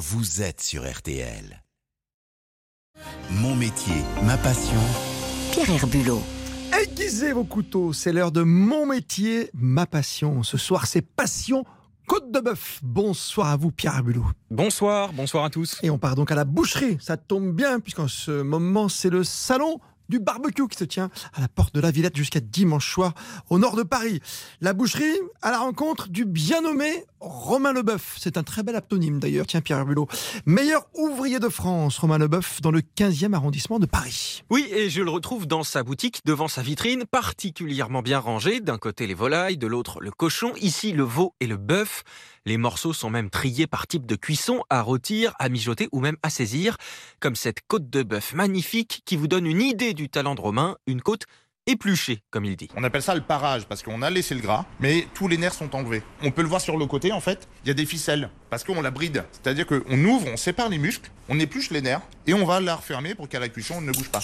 vous êtes sur RTL. Mon métier, ma passion. Pierre Herbulot. Aiguisez vos couteaux, c'est l'heure de mon métier, ma passion. Ce soir, c'est Passion Côte de Bœuf. Bonsoir à vous, Pierre Herbulot. Bonsoir, bonsoir à tous. Et on part donc à la boucherie. Ça tombe bien, puisqu'en ce moment, c'est le salon du barbecue qui se tient à la porte de la Villette jusqu'à dimanche soir au nord de Paris. La boucherie à la rencontre du bien nommé Romain Leboeuf. C'est un très bel aptonyme d'ailleurs, tiens Pierre Herbulot. Meilleur ouvrier de France, Romain Leboeuf, dans le 15e arrondissement de Paris. Oui, et je le retrouve dans sa boutique, devant sa vitrine, particulièrement bien rangée. D'un côté les volailles, de l'autre le cochon, ici le veau et le bœuf. Les morceaux sont même triés par type de cuisson, à rôtir, à mijoter ou même à saisir, comme cette côte de bœuf magnifique qui vous donne une idée du talent de Romain, une côte épluchée, comme il dit. On appelle ça le parage parce qu'on a laissé le gras, mais tous les nerfs sont enlevés. On peut le voir sur le côté, en fait, il y a des ficelles parce qu'on la bride. C'est-à-dire qu'on ouvre, on sépare les muscles, on épluche les nerfs et on va la refermer pour qu'à la cuisson, on ne bouge pas.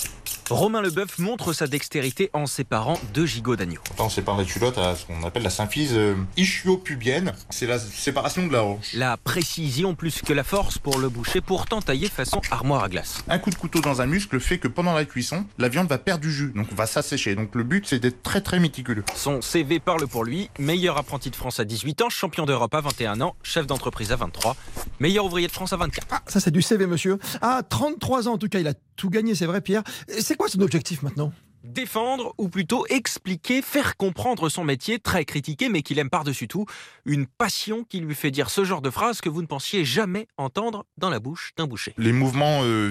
Romain Leboeuf montre sa dextérité en séparant deux gigots d'agneau. On sépare la culotte à ce qu'on appelle la symphyse euh, ischio-pubienne, c'est la séparation de la hanche. La précision plus que la force pour le boucher, pourtant taillé façon armoire à glace. Un coup de couteau dans un muscle fait que pendant la cuisson, la viande va perdre du jus, donc va s'assécher. Donc le but, c'est d'être très très méticuleux. Son CV parle pour lui. Meilleur apprenti de France à 18 ans, champion d'Europe à 21 ans, chef d'entreprise à 23, meilleur ouvrier de France à 24. Ah, ça c'est du CV, monsieur. À 33 ans en tout cas, il a tout gagné, c'est vrai, Pierre. C'est quoi son objectif maintenant? Défendre, ou plutôt expliquer, faire comprendre son métier, très critiqué, mais qu'il aime par-dessus tout. Une passion qui lui fait dire ce genre de phrase que vous ne pensiez jamais entendre dans la bouche d'un boucher. Les mouvements euh,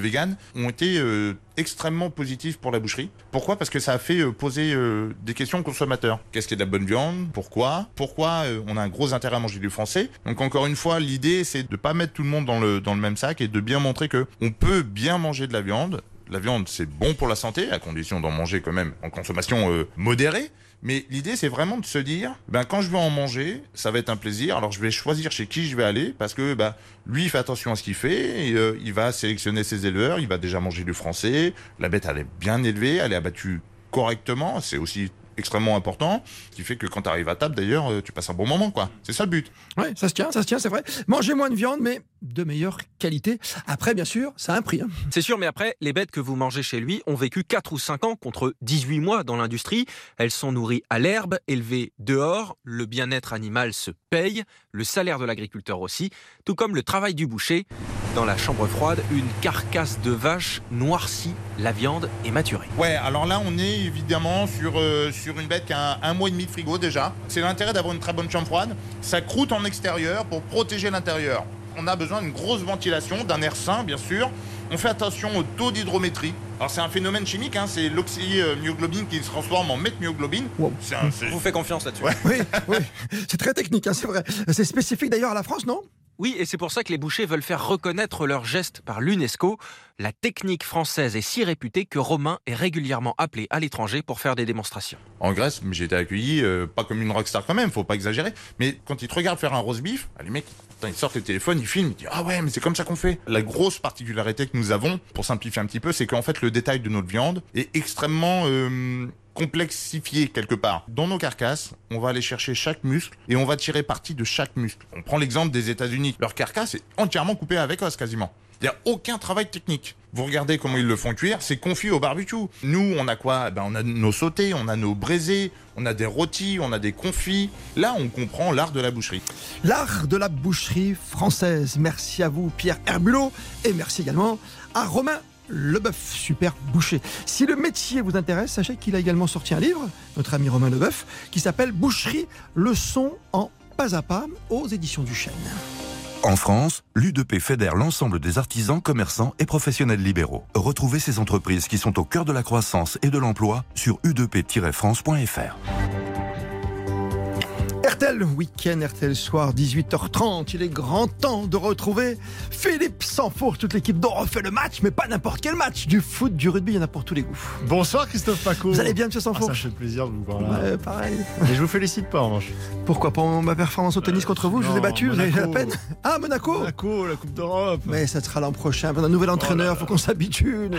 ont été euh, extrêmement positifs pour la boucherie. Pourquoi? Parce que ça a fait euh, poser euh, des questions aux consommateurs. Qu'est-ce qui est de la bonne viande? Pourquoi? Pourquoi on a un gros intérêt à manger du français? Donc encore une fois, l'idée c'est de pas mettre tout le monde dans le, dans le même sac et de bien montrer que on peut bien manger de la viande. La viande c'est bon pour la santé, à condition d'en manger quand même en consommation euh, modérée. Mais l'idée, c'est vraiment de se dire, ben quand je vais en manger, ça va être un plaisir. Alors je vais choisir chez qui je vais aller parce que ben, lui, il fait attention à ce qu'il fait. Et, euh, il va sélectionner ses éleveurs. Il va déjà manger du français. La bête, elle est bien élevée, elle est abattue correctement. C'est aussi extrêmement important, qui fait que quand tu arrives à table, d'ailleurs, euh, tu passes un bon moment, quoi. C'est ça le but. Ouais, ça se tient, ça se tient, c'est vrai. Mangez moins de viande, mais de meilleure qualité. Après, bien sûr, ça a un prix. hein. C'est sûr, mais après, les bêtes que vous mangez chez lui ont vécu 4 ou 5 ans contre 18 mois dans l'industrie. Elles sont nourries à l'herbe, élevées dehors. Le bien-être animal se paye, le salaire de l'agriculteur aussi, tout comme le travail du boucher. Dans la chambre froide, une carcasse de vache noircie, la viande est maturée. Ouais, alors là, on est évidemment sur, euh, sur une bête qui a un, un mois et demi de frigo déjà. C'est l'intérêt d'avoir une très bonne chambre froide. Ça croûte en extérieur pour protéger l'intérieur. On a besoin d'une grosse ventilation, d'un air sain, bien sûr. On fait attention au taux d'hydrométrie. Alors c'est un phénomène chimique, hein, c'est l'oxymyoglobine qui se transforme en méthmyoglobine. Wow. C'est un- c'est- Je vous fais confiance là-dessus. Ouais. Oui, oui, c'est très technique, hein, c'est vrai. C'est spécifique d'ailleurs à la France, non? Oui, et c'est pour ça que les bouchers veulent faire reconnaître leurs gestes par l'UNESCO. La technique française est si réputée que Romain est régulièrement appelé à l'étranger pour faire des démonstrations. En Grèce, j'ai été accueilli, euh, pas comme une rockstar quand même, faut pas exagérer. Mais quand ils te regardent faire un roast beef, ah, les mecs, ils sortent les téléphones, ils filment, ils disent Ah ouais, mais c'est comme ça qu'on fait. La grosse particularité que nous avons, pour simplifier un petit peu, c'est qu'en fait, le détail de notre viande est extrêmement. euh, complexifié quelque part. Dans nos carcasses, on va aller chercher chaque muscle et on va tirer parti de chaque muscle. On prend l'exemple des États-Unis. Leur carcasse est entièrement coupée avec os quasiment. Il n'y a aucun travail technique. Vous regardez comment ils le font cuire, c'est confit au barbecue. Nous, on a quoi? Ben, On a nos sautés, on a nos braisés, on a des rôtis, on a des confits. Là, on comprend l'art de la boucherie. L'art de la boucherie française. Merci à vous, Pierre Herbulot, et merci également à Romain Leboeuf, super boucher. Si le métier vous intéresse, sachez qu'il a également sorti un livre, notre ami Romain Leboeuf, qui s'appelle Boucherie, leçon en pas à pas aux éditions du Chêne. En France, l'U2P fédère l'ensemble des artisans, commerçants et professionnels libéraux. Retrouvez ces entreprises qui sont au cœur de la croissance et de l'emploi sur u2p-france.fr. RTL Week-end, RTL Soir, 18h30. Il est grand temps de retrouver Philippe Sanfour, toute l'équipe dont on refait le match, mais pas n'importe quel match. Du foot, du rugby, il y en a pour tous les goûts. Bonsoir Christophe Paco. Vous allez bien, monsieur Ah, Sanfour Ça fait plaisir de vous voir là. Ouais, pareil. Mais je vous félicite pas en revanche. Pourquoi Pour ma performance au tennis contre vous, je vous ai battu, vous avez la peine Ah, Monaco Monaco, la Coupe d'Europe. Mais ça sera l'an prochain. Un nouvel entraîneur, faut qu'on s'habitue.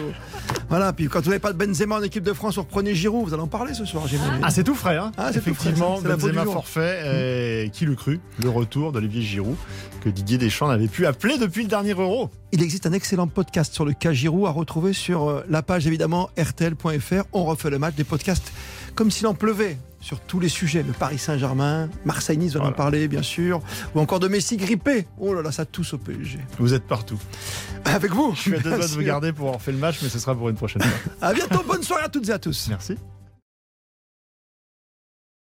Voilà, puis quand vous n'avez pas de Benzema en équipe de France, vous reprenez Giroud. Vous allez en parler ce soir, j'imagine. Ah, c'est tout frais, hein Ah, c'est tout Effectivement, frais, faute Benzema forfait Et qui le cru Le retour d'Olivier Giroud, que Didier Deschamps n'avait pu appeler depuis le dernier Euro. Il existe un excellent podcast sur le cas Giroud à retrouver sur euh, la page évidemment rtl.fr. On refait le match des podcasts comme s'il en pleuvait sur tous les sujets. Le Paris Saint-Germain, Marseille-Nice, on en parlait bien sûr, ou encore de Messi grippé. Oh là là, ça tousse au PSG. Vous êtes partout. Avec vous. Je suis à deux doigts de vous garder pour avoir fait le match, mais ce sera pour une prochaine fois. À bientôt, bonne soirée à toutes et à tous. Merci.